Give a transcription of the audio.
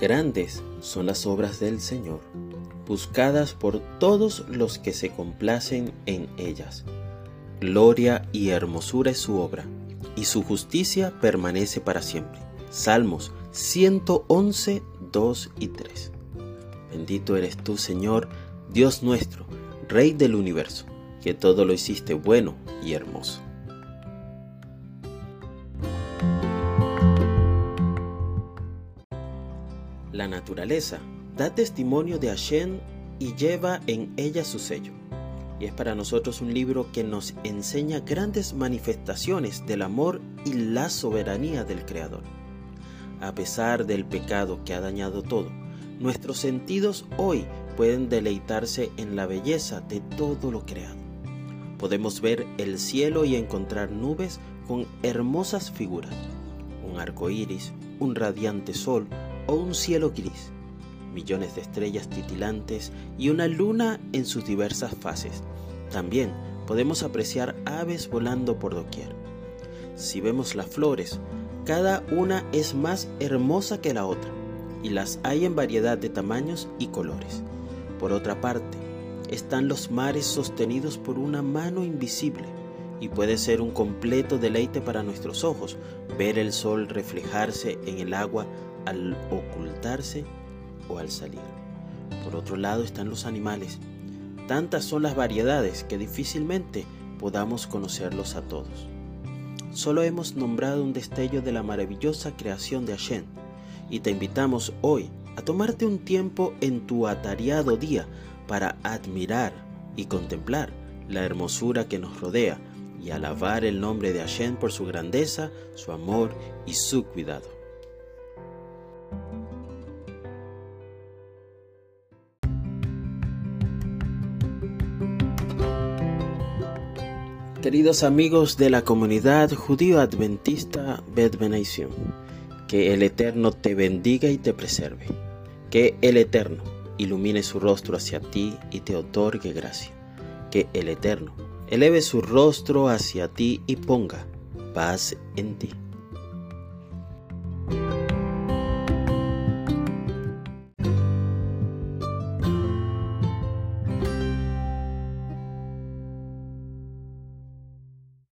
Grandes son las obras del Señor, buscadas por todos los que se complacen en ellas. Gloria y hermosura es su obra, y su justicia permanece para siempre. Salmos 111, 2 y 3. Bendito eres tú, Señor, Dios nuestro, Rey del universo, que todo lo hiciste bueno y hermoso. La naturaleza da testimonio de Hashem y lleva en ella su sello. Y es para nosotros un libro que nos enseña grandes manifestaciones del amor y la soberanía del Creador. A pesar del pecado que ha dañado todo, nuestros sentidos hoy pueden deleitarse en la belleza de todo lo creado. Podemos ver el cielo y encontrar nubes con hermosas figuras, un arco iris, un radiante sol, o un cielo gris, millones de estrellas titilantes y una luna en sus diversas fases. También podemos apreciar aves volando por doquier. Si vemos las flores, cada una es más hermosa que la otra, y las hay en variedad de tamaños y colores. Por otra parte, están los mares sostenidos por una mano invisible, y puede ser un completo deleite para nuestros ojos ver el sol reflejarse en el agua al ocultarse o al salir. Por otro lado están los animales. Tantas son las variedades que difícilmente podamos conocerlos a todos. Solo hemos nombrado un destello de la maravillosa creación de Hashem y te invitamos hoy a tomarte un tiempo en tu atareado día para admirar y contemplar la hermosura que nos rodea y alabar el nombre de Hashem por su grandeza, su amor y su cuidado. Queridos amigos de la comunidad judío adventista Bet que el Eterno te bendiga y te preserve. Que el Eterno ilumine su rostro hacia ti y te otorgue gracia. Que el Eterno eleve su rostro hacia ti y ponga paz en ti.